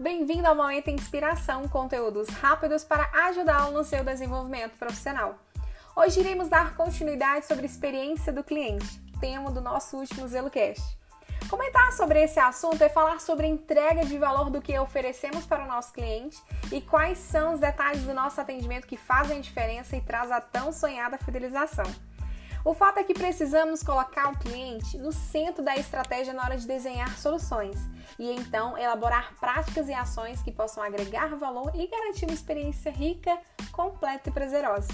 bem-vindo ao Momento Inspiração, conteúdos rápidos para ajudá-lo no seu desenvolvimento profissional. Hoje iremos dar continuidade sobre experiência do cliente, tema do nosso último ZeloCast. Comentar sobre esse assunto é falar sobre a entrega de valor do que oferecemos para o nosso cliente e quais são os detalhes do nosso atendimento que fazem diferença e traz a tão sonhada fidelização. O fato é que precisamos colocar o cliente no centro da estratégia na hora de desenhar soluções e então elaborar práticas e ações que possam agregar valor e garantir uma experiência rica, completa e prazerosa.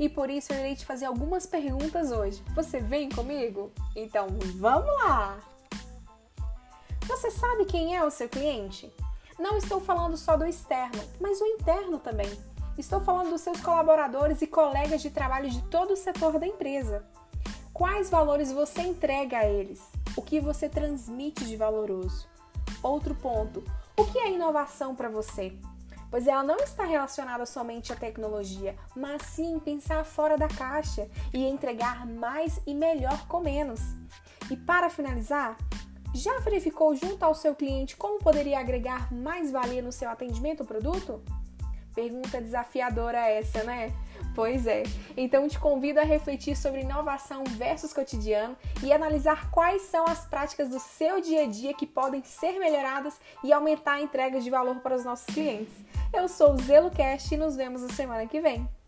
E por isso eu irei te fazer algumas perguntas hoje. Você vem comigo? Então vamos lá! Você sabe quem é o seu cliente? Não estou falando só do externo, mas o interno também. Estou falando dos seus colaboradores e colegas de trabalho de todo o setor da empresa. Quais valores você entrega a eles? O que você transmite de valoroso? Outro ponto: o que é inovação para você? Pois ela não está relacionada somente à tecnologia, mas sim pensar fora da caixa e entregar mais e melhor com menos. E para finalizar, já verificou junto ao seu cliente como poderia agregar mais valia no seu atendimento ou produto? Pergunta desafiadora essa, né? Pois é. Então te convido a refletir sobre inovação versus cotidiano e analisar quais são as práticas do seu dia a dia que podem ser melhoradas e aumentar a entrega de valor para os nossos clientes. Eu sou o ZeloCast e nos vemos na semana que vem.